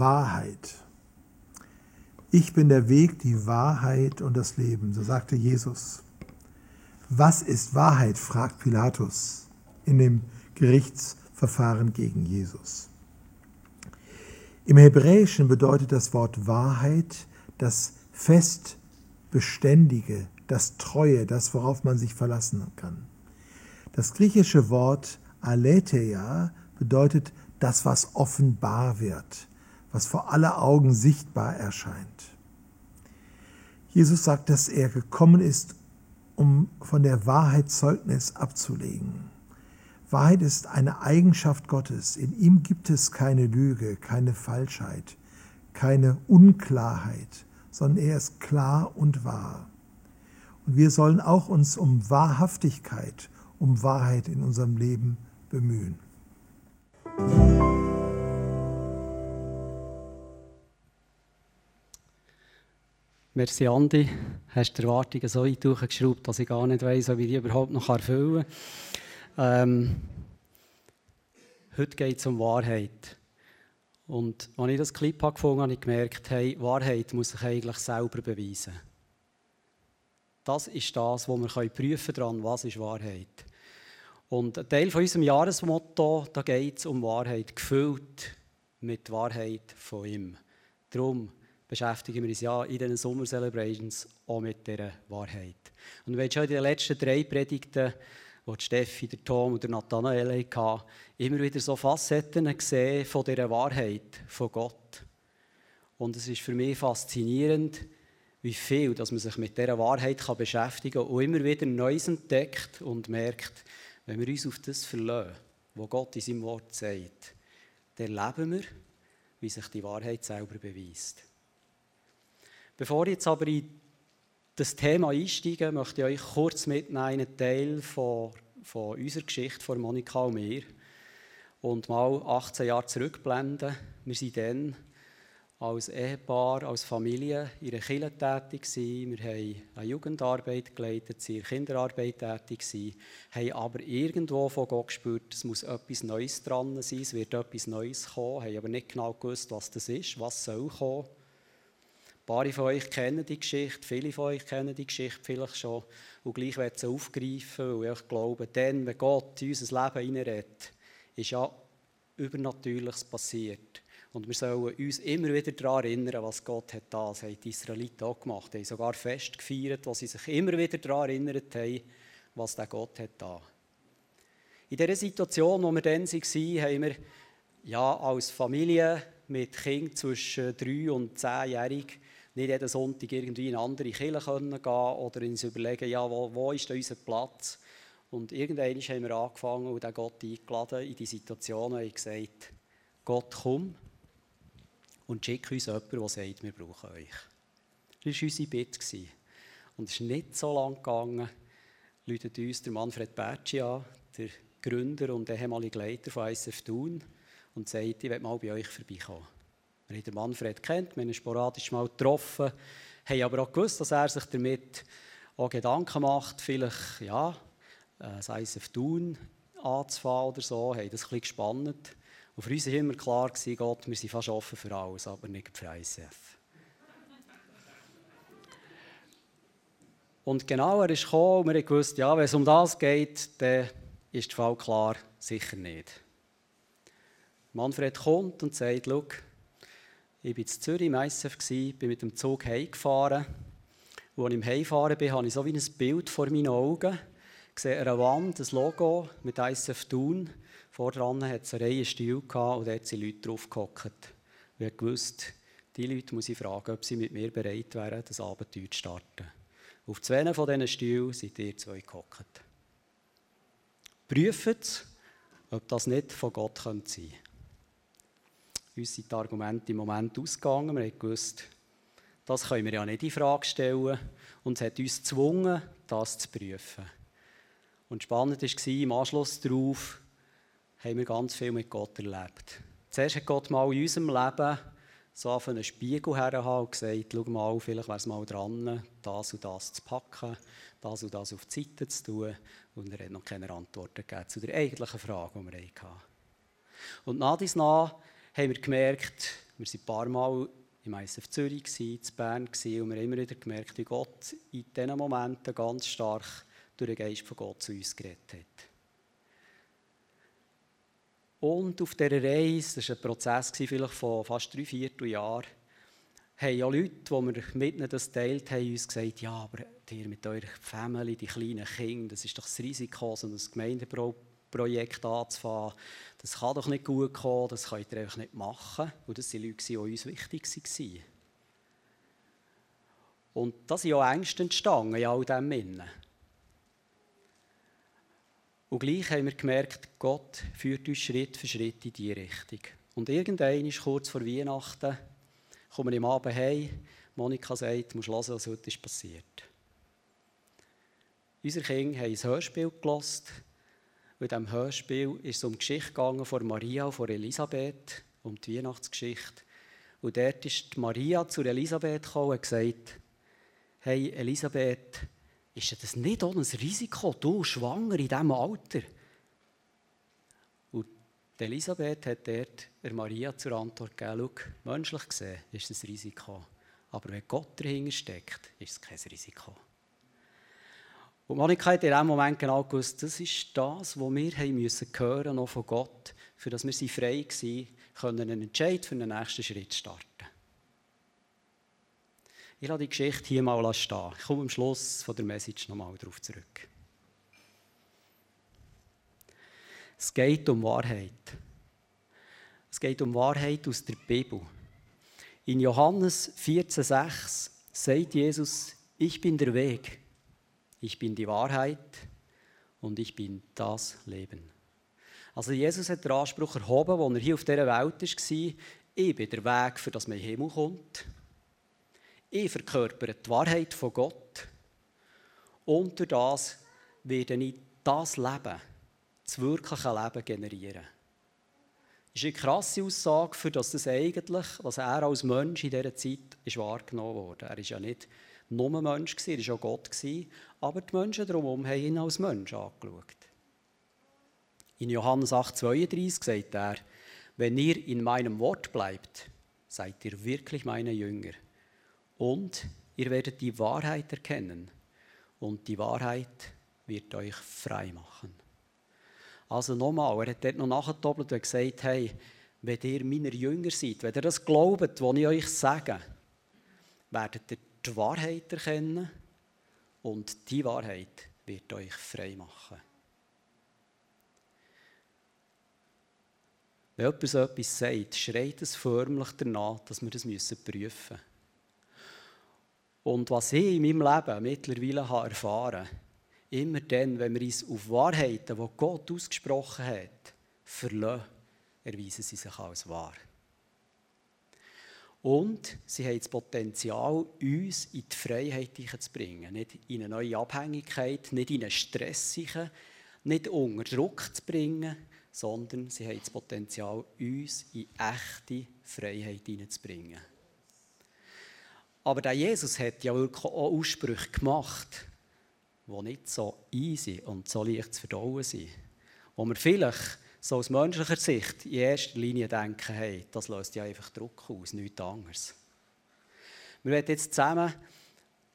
Wahrheit. Ich bin der Weg, die Wahrheit und das Leben, so sagte Jesus. Was ist Wahrheit? fragt Pilatus in dem Gerichtsverfahren gegen Jesus. Im Hebräischen bedeutet das Wort Wahrheit das fest Beständige, das Treue, das, worauf man sich verlassen kann. Das griechische Wort Aletheia bedeutet das, was offenbar wird, was vor aller Augen sichtbar erscheint. Jesus sagt, dass er gekommen ist, um von der Wahrheit Zeugnis abzulegen. Wahrheit ist eine Eigenschaft Gottes. In ihm gibt es keine Lüge, keine Falschheit, keine Unklarheit, sondern er ist klar und wahr. Und wir sollen auch uns um Wahrhaftigkeit, um Wahrheit in unserem Leben bemühen. Merci, Andi. Hast die Erwartungen so weit durchgeschraubt, dass ich gar nicht weiß, wie ich die überhaupt noch erfüllen kann. Ähm, heute geht es um Wahrheit. Und als ich das Clip gefunden habe, habe ich gemerkt, hey, Wahrheit muss sich eigentlich selber beweisen. Das ist das, was wir prüfen können, was ist Wahrheit. Und ein Teil von unserem Jahresmotto, da geht es um Wahrheit, gefüllt mit Wahrheit von ihm. Darum beschäftigen wir uns ja in diesen Summer Celebrations auch mit dieser Wahrheit. Und wir haben schon in den letzten drei Predigten, die Steffi, der Tom und der Nathanael hatten, immer wieder so Facetten gesehen von dieser Wahrheit von Gott. Und es ist für mich faszinierend, wie viel dass man sich mit dieser Wahrheit beschäftigen kann und immer wieder Neues entdeckt und merkt, wenn wir uns auf das verlassen, was Gott in seinem Wort sagt, dann erleben wir, wie sich die Wahrheit selber beweist. Bevor ich jetzt aber in das Thema einsteige, möchte ich euch kurz mitnehmen einen Teil von, von unserer Geschichte von Monika und mir und mal 18 Jahre zurückblenden. Wir sind dann als Ehepaar, als Familie in einer Kirche tätig gewesen. Wir haben eine Jugendarbeit geleitet, sind in Kinderarbeit tätig gewesen, haben aber irgendwo von Gott gespürt, es muss etwas Neues dran sein, es wird etwas Neues kommen, haben aber nicht genau gewusst, was das ist, was soll kommen. Paar von euch kennen die Geschichte, viele von euch kennen die Geschichte vielleicht schon und gleich werden sie aufgreifen, weil ich glaube, dann, wenn Gott in unser Leben hineinredet, ist ja Übernatürliches passiert. Und wir sollen uns immer wieder daran erinnern, was Gott hat da. Das haben die Israeliten auch gemacht. Sie haben sogar Fest gefeiert, wo sie sich immer wieder daran erinnert haben, was der Gott hat da. In dieser Situation, wo wir dann waren, haben wir ja, als Familie mit Kindern zwischen drei und zehnjährig nicht jeden Sonntag irgendwie in eine andere Kirche gehen oder uns überlegen, ja, wo, wo ist unser Platz. Und irgendwann haben wir angefangen und den Gott eingeladen in die Situation und gesagt, Gott, komm, und schick uns jemanden, der sagt, wir brauchen euch. Das war unsere Bitte. Und es ist nicht so lange gegangen, läutet uns der Manfred Bertschi an, der Gründer und ehemalige Leiter von ISF Thun, und sagt, ich will mal bei euch vorbeikommen. Wir haben den Manfred kennt, wir haben ihn sporadisch mal getroffen, haben aber auch gewusst, dass er sich damit auch Gedanken macht, vielleicht ja, äh, das ISF Thun anzufahren oder so, haben das ein gespannt. Und für uns war immer klar, Gott, wir sind fast offen für alles, aber nicht für ICF. Und genau, er ist gekommen und wir haben gewusst, ja, wenn es um das geht, dann ist der Fall klar, sicher nicht. Manfred kommt und sagt, schau, ich war in Zürich im ICF, bin mit dem Zug heimgefahren. Als ich im Heimfahren bin, habe ich so wie ein Bild vor meinen Augen. Ich sehe an einer Wand ein Logo mit ICF Thun. Vordran hat es eine Reihe Stühle und dort sind Leute drauf gehockt. Ich wusste, die Leute muss ich fragen, ob sie mit mir bereit wären, das Abenteuer zu starten. Auf zwei von diesen Stühlen sind ihr zwei gehockt. Prüft, ob das nicht von Gott sein könnte. Uns sind die Argumente im Moment ausgegangen. Wir haben gewusst, das können wir ja nicht in Frage stellen. Und es hat uns gezwungen, das zu prüfen. Und spannend war im Anschluss darauf, haben wir ganz viel mit Gott erlebt. Zuerst hat Gott mal in unserem Leben so auf einen Spiegel hergehauen und gesagt, schau mal, vielleicht wäre es mal dran, das und das zu packen, das und das auf die Seite zu tun. Und er hat noch keine Antworten gegeben zu der eigentlichen Frage, die wir hatten. Und nach dies nach haben wir gemerkt, Wir waren ein paar Mal im ISF Zürich, in Bern und wir haben immer wieder gemerkt, wie Gott in diesen Momenten ganz stark durch den Geist von Gott zu uns geredet hat. Und auf dieser Reise, das war ein Prozess vielleicht von fast drei, vier Jahren, haben ja Leute, die wir mit ihnen das teilt haben, uns gesagt, ja, aber ihr mit eurer Family, die kleinen Kinder, das ist doch das Risiko, so ein Gemeindeprojekt anzufangen. Das kann doch nicht gut kommen, das könnt ihr einfach nicht machen. Und das waren Leute, die uns wichtig waren. Und da sind ja Ängste entstanden in all dem Innen. Und gleich haben wir gemerkt, Gott führt uns Schritt für Schritt in diese Richtung. Und irgendwann ist kurz vor Weihnachten, kommen wir im Abend heim, Monika sagt, du musst hören, was heute ist passiert. Unsere Kinder haben ein Hörspiel gelost. In diesem Hörspiel ist es um die Geschichte gegangen von Maria und von Elisabeth, um die Weihnachtsgeschichte. Und dort ist Maria zu Elisabeth gekommen und gesagt, hey Elisabeth, ist das nicht auch ein Risiko, du schwanger in diesem Alter? Und Elisabeth hat dort Maria zur Antwort gegeben, menschlich gesehen ist es ein Risiko, aber wenn Gott dahinter steckt, ist es kein Risiko. Und Monika hat in diesem Moment genau gewusst, das ist das, was wir haben müssen hören noch von Gott, für das wir sie frei waren, können einen Entscheid für den nächsten Schritt starten. Ich lasse die Geschichte hier mal stehen. Ich komme am Schluss von der Message nochmal darauf zurück. Es geht um Wahrheit. Es geht um Wahrheit aus der Bibel. In Johannes 14,6 sagt Jesus: Ich bin der Weg, ich bin die Wahrheit und ich bin das Leben. Also, Jesus hat den Anspruch erhoben, als er hier auf dieser Welt war: Ich bin der Weg, für das man in den Himmel kommt. Ich verkörpere die Wahrheit von Gott und durch das werde ich das Leben, das wirkliche Leben generieren. Das ist eine krasse Aussage, für das das eigentlich, was er als Mensch in dieser Zeit ist wahrgenommen wurde. Er war ja nicht nur ein Mensch, er war auch Gott, aber die Menschen drumherum haben ihn als Mensch angeschaut. In Johannes 8,32 sagt er, wenn ihr in meinem Wort bleibt, seid ihr wirklich meine Jünger und ihr werdet die Wahrheit erkennen und die Wahrheit wird euch frei machen. Also nochmal, er hat dort noch nachgedoppelt und gesagt, hey, wenn ihr meine Jünger seid, wenn ihr das glaubt, was ich euch sage, werdet ihr die Wahrheit erkennen und die Wahrheit wird euch frei machen. Wenn jemand so etwas sagt, schreit es förmlich danach, dass wir das prüfen müssen. Und was ich in meinem Leben mittlerweile habe erfahren habe, immer dann, wenn wir uns auf Wahrheiten, die Gott ausgesprochen hat, verlassen, erweisen sie sich als wahr. Und sie haben das Potenzial, uns in die Freiheit zu bringen. Nicht in eine neue Abhängigkeit, nicht in einen Stress, nicht unter Druck zu bringen, sondern sie haben das Potenzial, uns in echte Freiheit hineinzubringen. Aber der Jesus hat ja auch Aussprüche gemacht, die nicht so easy und so leicht zu verdauen sind. Wo wir vielleicht so aus menschlicher Sicht in erster Linie denken, hey, das löst ja einfach Druck aus, nichts anderes. Wir werden jetzt zusammen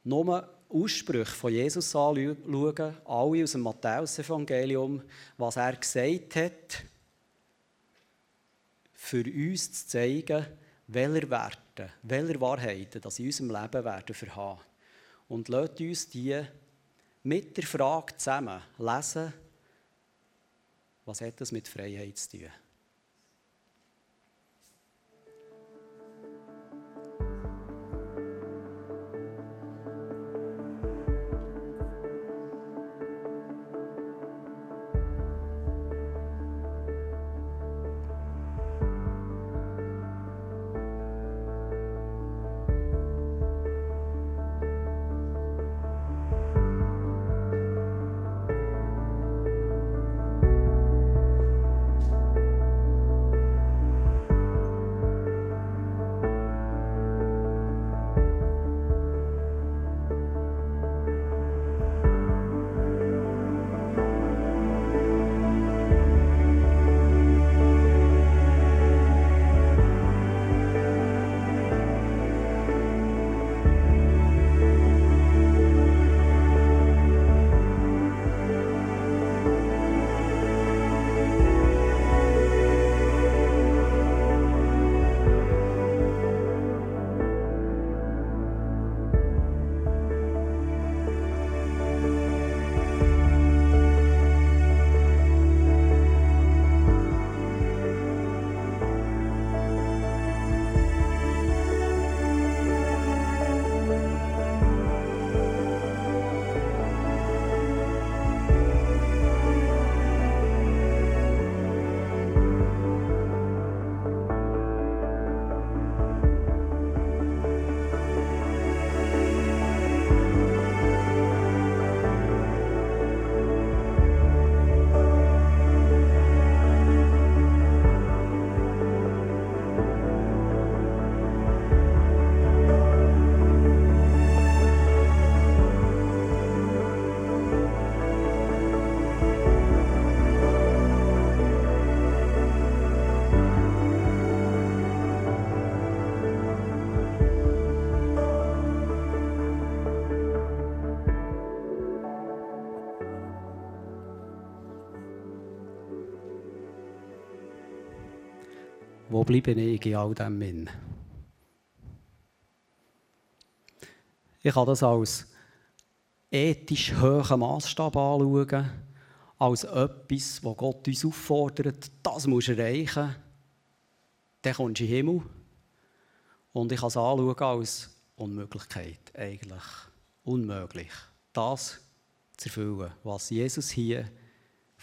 nur Aussprüche von Jesus anschauen, alle aus dem Matthäus-Evangelium, was er gesagt hat, für uns zu zeigen, welche Werte, welche Wahrheiten das in unserem Leben werden verhaben. Und lasst uns die mit der Frage zusammen lesen, was hat das mit Freiheit zu tun? Bleibe ich in all dem hin? Ich kann das als ethisch hohen Maßstab anschauen, als etwas, wo Gott uns auffordert, das musst du erreichen, dann kommst du in den Himmel. Und ich kann es anschauen als Unmöglichkeit, eigentlich. Unmöglich. Das zu erfüllen, was Jesus hier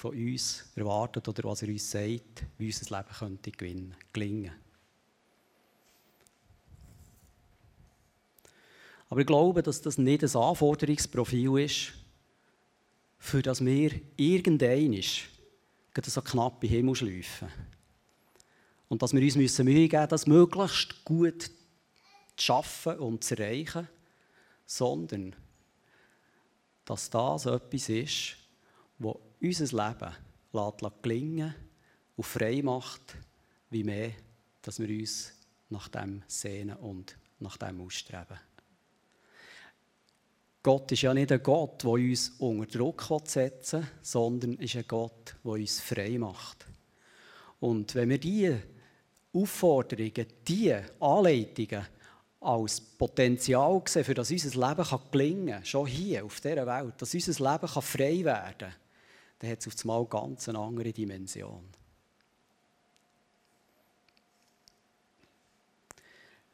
von uns erwartet oder was er uns sagt, wie unser Leben könnte gewinnen, gelingen. Aber ich glaube, dass das nicht ein Anforderungsprofil ist, für das wir irgendein so knapp den Himmel schleifen. Und dass wir uns Mühe geben müssen, das möglichst gut zu schaffen und zu erreichen, sondern dass das etwas ist, das unser Leben lässt gelingen und frei macht, wie mehr, dass wir uns nach dem sehnen und nach dem ausstreben. Gott ist ja nicht ein Gott, der uns unter Druck setzen will, sondern ist ein Gott, der uns frei macht. Und wenn wir diese Aufforderungen, diese Anleitungen als Potenzial sehen, für das unser Leben gelingen kann, schon hier auf dieser Welt, dass unser Leben frei werden kann, dann hat es auf einmal ganz eine andere Dimension.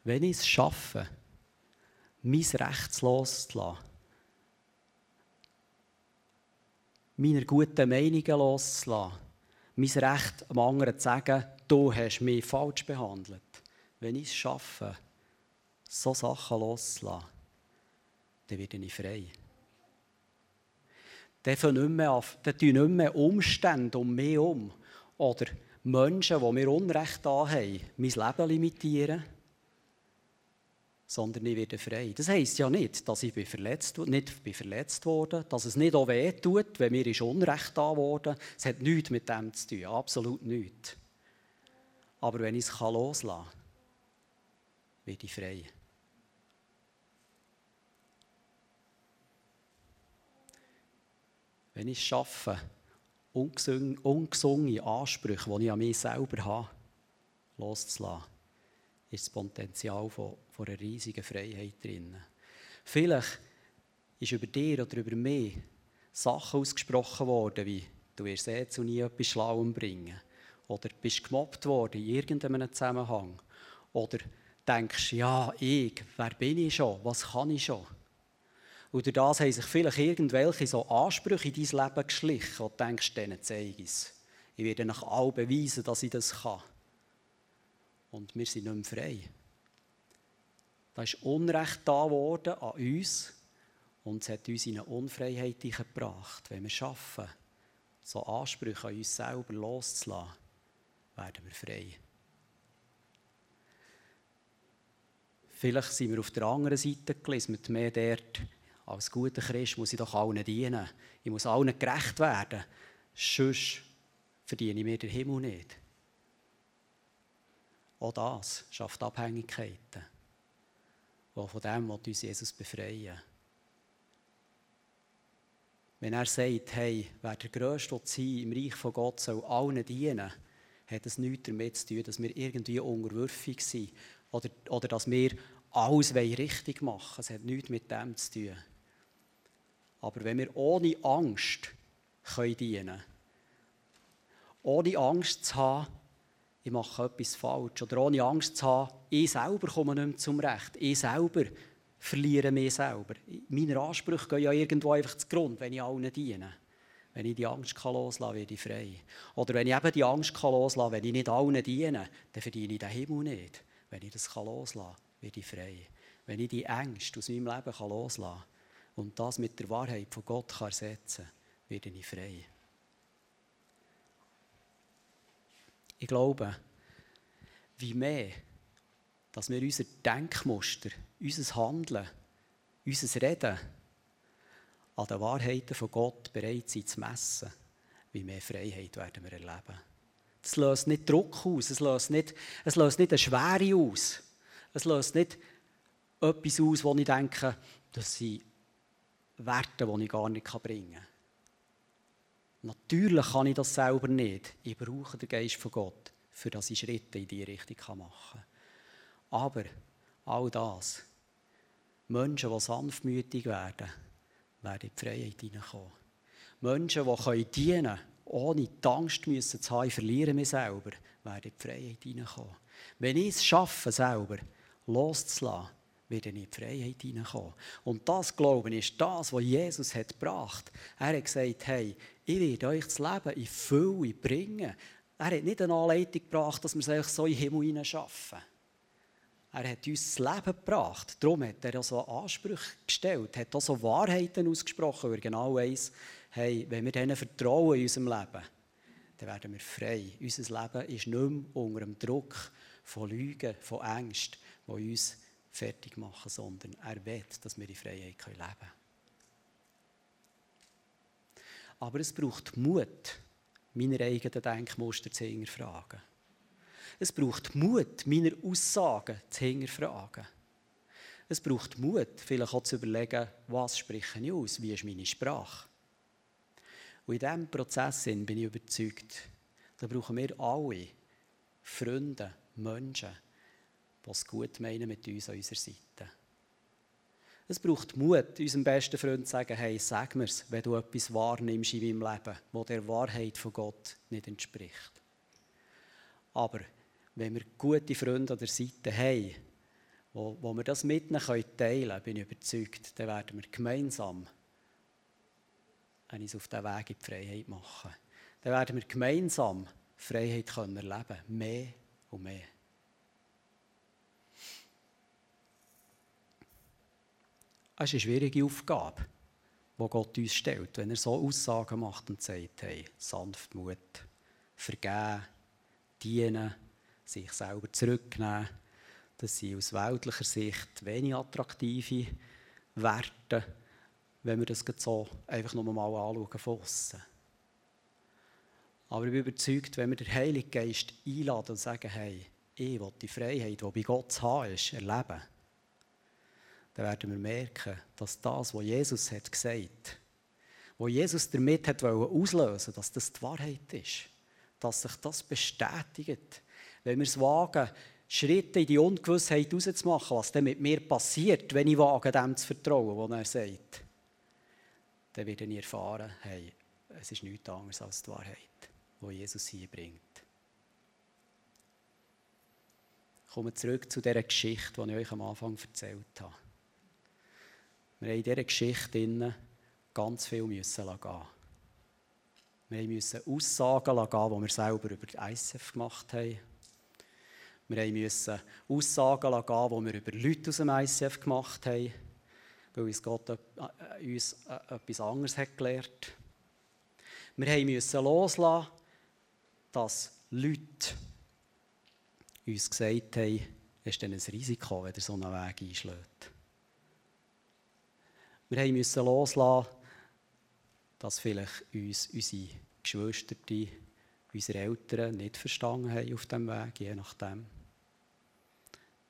Wenn ich es schaffe, mein Recht loszulassen, meine guten Meinungen loszulassen, mein Recht am anderen zu sagen, du hast mich falsch behandelt. Wenn ich es schaffe, so Sachen loszulassen, dann werde ich frei. Dann tun nicht mehr, Umstände um mich um oder Menschen, die mir Unrecht haben, mein Leben limitieren sondern ich werde frei. Das heisst ja nicht, dass ich verletzt, nicht verletzt wurde, dass es nicht auch weh tut, wenn mir ist Unrecht da wurde. Es hat nichts mit dem zu tun, absolut nichts. Aber wenn ich es loslassen kann, werde ich frei. Wenn ich schaffe, ungesungene Ansprüche, die ich an mich selber habe, loszulassen, ist das Potenzial von, von einer riesigen Freiheit drin. Vielleicht ist über dir oder über mich Sachen ausgesprochen worden, wie du wirst eh zu nie etwas Schlauem bringen. Oder bist gemobbt worden in irgendeinem Zusammenhang. Oder denkst, ja, ich, wer bin ich schon, was kann ich schon? Und durch das haben sich vielleicht irgendwelche so Ansprüche in dein Leben geschlichen und denkst, denen zeige ich es. Ich werde nach all beweisen, dass ich das kann. Und wir sind nicht mehr frei. Da ist Unrecht da geworden an uns und es hat uns in eine Unfreiheit gebracht. Wenn wir schaffen, so Ansprüche an uns selber loszulassen, werden wir frei. Vielleicht sind wir auf der anderen Seite gelismet, mehr dort, als guter Christ muss ich doch allen dienen. Ich muss allen gerecht werden. Sonst verdiene ich mir den Himmel nicht. Auch das schafft Abhängigkeiten, die von dem will uns Jesus befreien Wenn er sagt, hey, wer der Größte sein im Reich von Gott soll allen dienen, hat es nichts damit zu tun, dass wir irgendwie unterwürfig sind oder, oder dass wir alles richtig machen wollen. Es hat nichts mit dem zu tun. Aber wenn wir ohne Angst können dienen ohne Angst zu haben, ich mache etwas falsch. Oder ohne Angst zu haben, ich selber komme nicht mehr zum Recht. Ich selber verliere mich selber. Meine Ansprüche gehen ja irgendwo einfach zu Grund, wenn ich allen diene. Wenn ich die Angst kann, werde ich frei. Oder wenn ich eben die Angst kann, wenn ich nicht allen diene, dann verdiene ich den Himmel nicht. Wenn ich das kann, werde ich frei. Wenn ich die Ängste aus meinem Leben loslassen kann und das mit der Wahrheit von Gott ersetzen kann, werde ich frei. Ich glaube, wie mehr, dass wir unser Denkmuster, unser Handeln, unser Reden an den Wahrheiten von Gott bereit sind zu messen, wie mehr Freiheit werden wir erleben. Es löst nicht Druck aus, es löst nicht, es löst nicht eine Schwere aus, es löst nicht etwas aus, wo ich denke, das sind Werte, die ich gar nicht bringen kann. Natürlich kann ich das selber nicht. Ich brauche den Geist von Gott, für dass ich Schritte in diese Richtung machen kann. Aber all das, Menschen, die sanftmütig werden, werden in die Freiheit hineinkommen. Menschen, die dienen können, ohne die Angst zu haben, ich verliere mich selber, werden in die Freiheit hineinkommen. Wenn ich es schaffe, selber loszulassen, ich in die Freiheit hineinkommen. Und das, glaube ich, ist das, was Jesus hat gebracht. Er hat gesagt, hey, ich werde euch das Leben in Fülle bringen. Er hat nicht eine Anleitung gebracht, dass wir es so in den Himmel hineinschaffen. Er hat uns das Leben gebracht. Darum hat er so Ansprüche gestellt, hat auch so Wahrheiten ausgesprochen, weil genau weiss, hey, wenn wir denen vertrauen in unserem Leben, dann werden wir frei. Unser Leben ist nicht mehr unter dem Druck von Lügen, von Ängsten, die uns fertig machen, sondern er will, dass wir in Freiheit leben können. Aber es braucht Mut, meine eigenen Denkmuster zu hinterfragen. Es braucht Mut, meine Aussagen zu hinterfragen. Es braucht Mut, vielleicht auch zu überlegen, was spreche ich aus, wie ist meine Sprache. Und in diesem Prozess bin ich überzeugt, da brauchen wir alle Freunde, Menschen, die es gut meinen mit uns an unserer Seite. Es braucht Mut, unserem besten Freund zu sagen, hey, sag mir's, wenn du etwas wahrnimmst in meinem Leben, wo der Wahrheit von Gott nicht entspricht. Aber wenn wir gute Freunde an der Seite haben, wo, wo wir das mit ihnen teilen können, bin ich überzeugt, dann werden wir gemeinsam uns auf diesen Weg in die Freiheit machen. Dann werden wir gemeinsam Freiheit können erleben mehr und mehr. Es ist eine schwierige Aufgabe, die Gott uns stellt, wenn er so Aussagen macht und sagt, hey, Sanftmut, vergeben, dienen, sich selber zurücknehmen. Das sind aus weltlicher Sicht wenig attraktive Werte, wenn wir das so einfach nur mal anschauen von aussen. Aber ich bin überzeugt, wenn wir den Heiligen Geist einladen und sagen, hey, ich will die Freiheit, die bei Gott zu haben ist, erleben, dann werden wir merken, dass das, was Jesus hat gesagt, was Jesus damit hat auslösen dass das die Wahrheit ist, dass sich das bestätigt. Wenn wir es wagen, Schritte in die Ungewissheit rauszumachen, was dann mit mir passiert, wenn ich wage, dem zu vertrauen, was er sagt, dann werde ich erfahren, hey, es ist nichts anderes als die Wahrheit, die Jesus hier bringt. Kommen wir zurück zu dieser Geschichte, die ich euch am Anfang erzählt habe. Wir haben in dieser Geschichte ganz viel müssen gehen. Wir mussten Aussagen gehen, die wir selber über die ICF gemacht haben. Wir mussten Aussagen gehen, die wir über Leute aus dem ICF gemacht haben, weil uns Gott äh, uns äh, etwas anderes hat gelehrt. Wir mussten loslassen, dass Leute uns gesagt haben, es ist ein Risiko, wenn ihr so einen Weg einschlägt. Wir mussten loslassen, dass vielleicht uns unsere Geschwister, unsere Eltern nicht verstanden haben auf diesem Weg, je nachdem.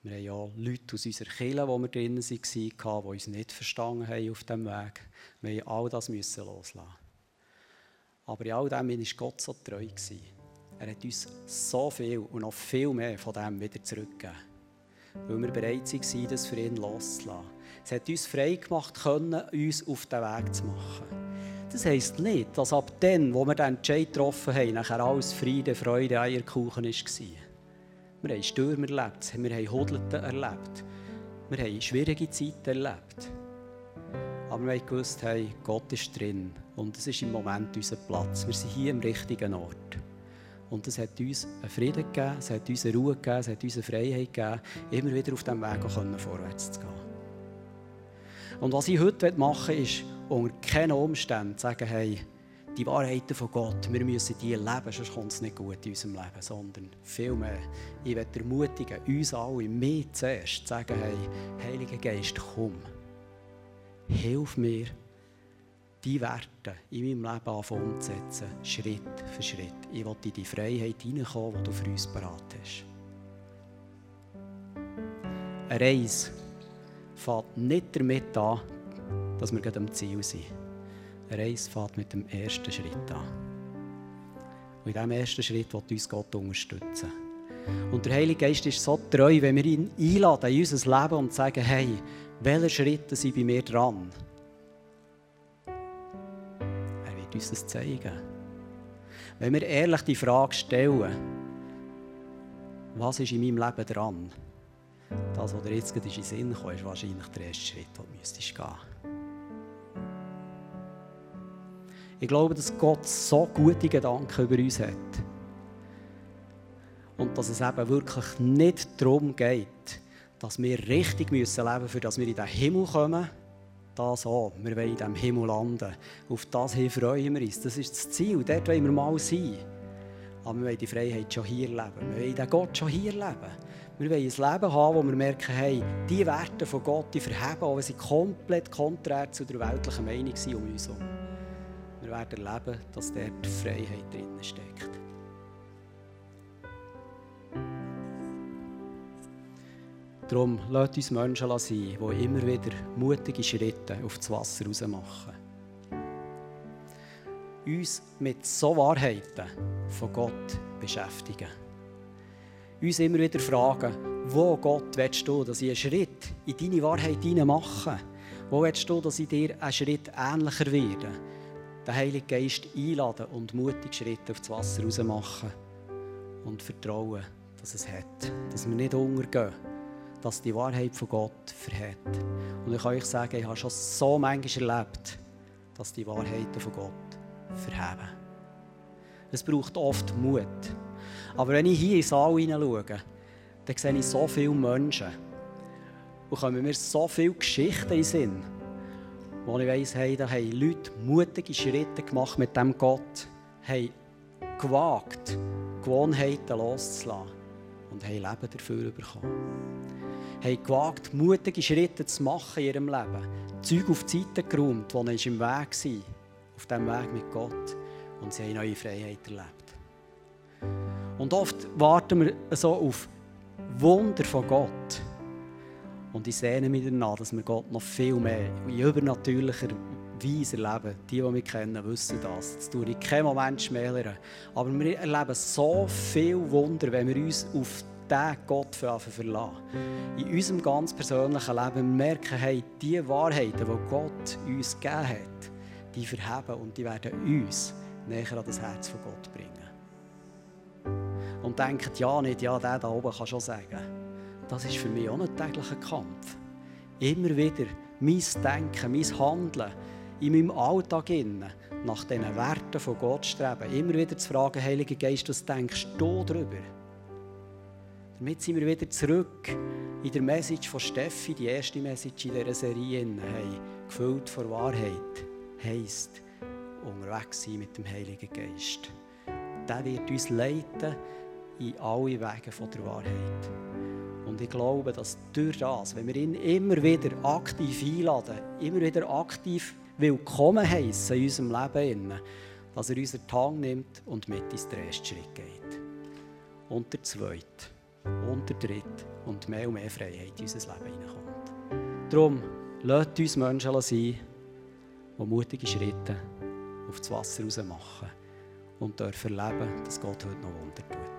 Wir haben ja Leute aus unserer Kirche, wo wir drinnen waren, die uns nicht verstanden haben auf diesem Weg. Wir mussten all das loslassen. Aber in all dem war Gott so treu. Er hat uns so viel und noch viel mehr von dem wieder zurückgegeben. Weil wir bereit waren, das für ihn loszulassen. Es hat uns frei gemacht, können, uns auf den Weg zu machen. Das heisst nicht, dass ab dann, wo wir den Entscheid getroffen haben, nachher alles Friede, Freude, Eierkuchen war. Wir haben Stürme erlebt, wir haben Hudelten erlebt, wir haben schwierige Zeiten erlebt. Aber wir haben gewusst, hey, Gott ist drin und es ist im Moment unser Platz. Wir sind hier am richtigen Ort. Und es hat uns einen Frieden gegeben, es hat uns eine Ruhe gegeben, es hat uns eine Freiheit gegeben, immer wieder auf diesem Weg vorwärts zu gehen. Und was ich heute machen will, ist, unter keinen Umständen sagen, hey, die Wahrheiten von Gott, wir müssen die leben, sonst kommt es nicht gut in unserem Leben, sondern vielmehr, ich will ermutigen, uns alle, mir zuerst, zu sagen, hey, Heiliger Geist, komm, hilf mir, die Werte in meinem Leben umzusetzen, Schritt für Schritt. Ich will in die Freiheit hineinkommen, die du für uns parat hast. Eine Reise fängt nicht damit an, dass wir am Ziel sind. Eine Reise fängt mit dem ersten Schritt an. Und in diesem ersten Schritt wird uns Gott unterstützen. Und der Heilige Geist ist so treu, wenn wir ihn einladen in unser Leben und sagen, hey, welche Schritte sind bei mir dran? Er wird uns das zeigen. Wenn wir ehrlich die Frage stellen, was ist in meinem Leben dran? Das, was dir jetzt gerade in den Sinn kommt, ist wahrscheinlich der erste Schritt, den du müsstest gehen Ich glaube, dass Gott so gute Gedanken über uns hat. Und dass es eben wirklich nicht darum geht, dass wir richtig leben müssen, für dass wir in den Himmel kommen. Das auch. Wir wollen in diesem Himmel landen. Auf das hin freuen wir uns. Das ist das Ziel. Dort wollen wir mal sein. Aber wir wollen die Freiheit schon hier leben. Wir wollen den Gott schon hier leben. Wir wollen ein Leben haben, wo wir merken, hey, die Werte von Gott, die verheben, wenn sie komplett konträr zu der weltlichen Meinung sind um uns herum. Wir werden erleben, dass dort Freiheit drin steckt. Darum lasst uns Menschen sein, die immer wieder mutige Schritte auf das Wasser raus machen. Uns mit so Wahrheiten von Gott beschäftigen. Uns immer wieder fragen, wo Gott willst du, dass ich einen Schritt in deine Wahrheit mache? Wo willst du, dass ich dir einen Schritt ähnlicher werde? Den Heiligen Geist einladen und mutige Schritte auf das Wasser raus machen. Und vertrauen, dass es hat. Dass wir nicht untergehen dass die Wahrheit von Gott verhält. Und ich kann euch sagen, ich habe schon so manchmal erlebt, dass die Wahrheiten von Gott verheben. Es braucht oft Mut. Aber wenn ich hier in den Saal hineinschaue, dann sehe ich so viele Menschen. Und kommen mir so viele Geschichten in den Sinn, wo ich weiss, hey, da haben Leute mutige Schritte gemacht mit dem Gott, haben gewagt, Gewohnheiten loszulassen und haben Leben dafür bekommen haben gewagt, mutige Schritte zu machen in ihrem Leben. Zeug auf die Seite geräumt, er im Weg war, auf diesem Weg mit Gott. Und sie haben neue Freiheit erlebt. Und oft warten wir so auf Wunder von Gott. Und ich sehne mich danach, dass wir Gott noch viel mehr in übernatürlicher Weise erleben. Die, die mich kennen, wissen das. Das tue ich keinen Moment schmälern. Aber wir erleben so viel Wunder, wenn wir uns auf diesen Gott verlassen. In unserem ganz persönlichen Leben merken, hey, die Wahrheiten, die Gott uns gegeben hat, die verheben und die werden uns näher an das Herz von Gott bringen. Und denkt ja nicht, ja, der da oben kann schon sagen. Das ist für mich auch ein täglicher Kampf. Immer wieder mein Denken, mein Handeln in meinem Alltag nach diesen Werten von Gott streben. Immer wieder zu fragen, Heiliger Geist, was denkst du darüber? Damit sind wir wieder zurück in der Message von Steffi, die erste Message in dieser Serie, hey, gefüllt von Wahrheit, heisst unterwegs sein mit dem Heiligen Geist. Der wird uns leiten in alle Wege der Wahrheit. Und ich glaube, dass durch das, wenn wir ihn immer wieder aktiv einladen, immer wieder aktiv willkommen heißen in unserem Leben, dass er unseren Tang nimmt und mit ins ersten Schritt geht. Und der zweite und der dritte und mehr und mehr Freiheit in unser Leben hineinkommt. Darum, lasst uns Menschen sein, die mutige Schritte auf das Wasser raus machen und dürfen erleben, dass Gott heute noch Wunder tut.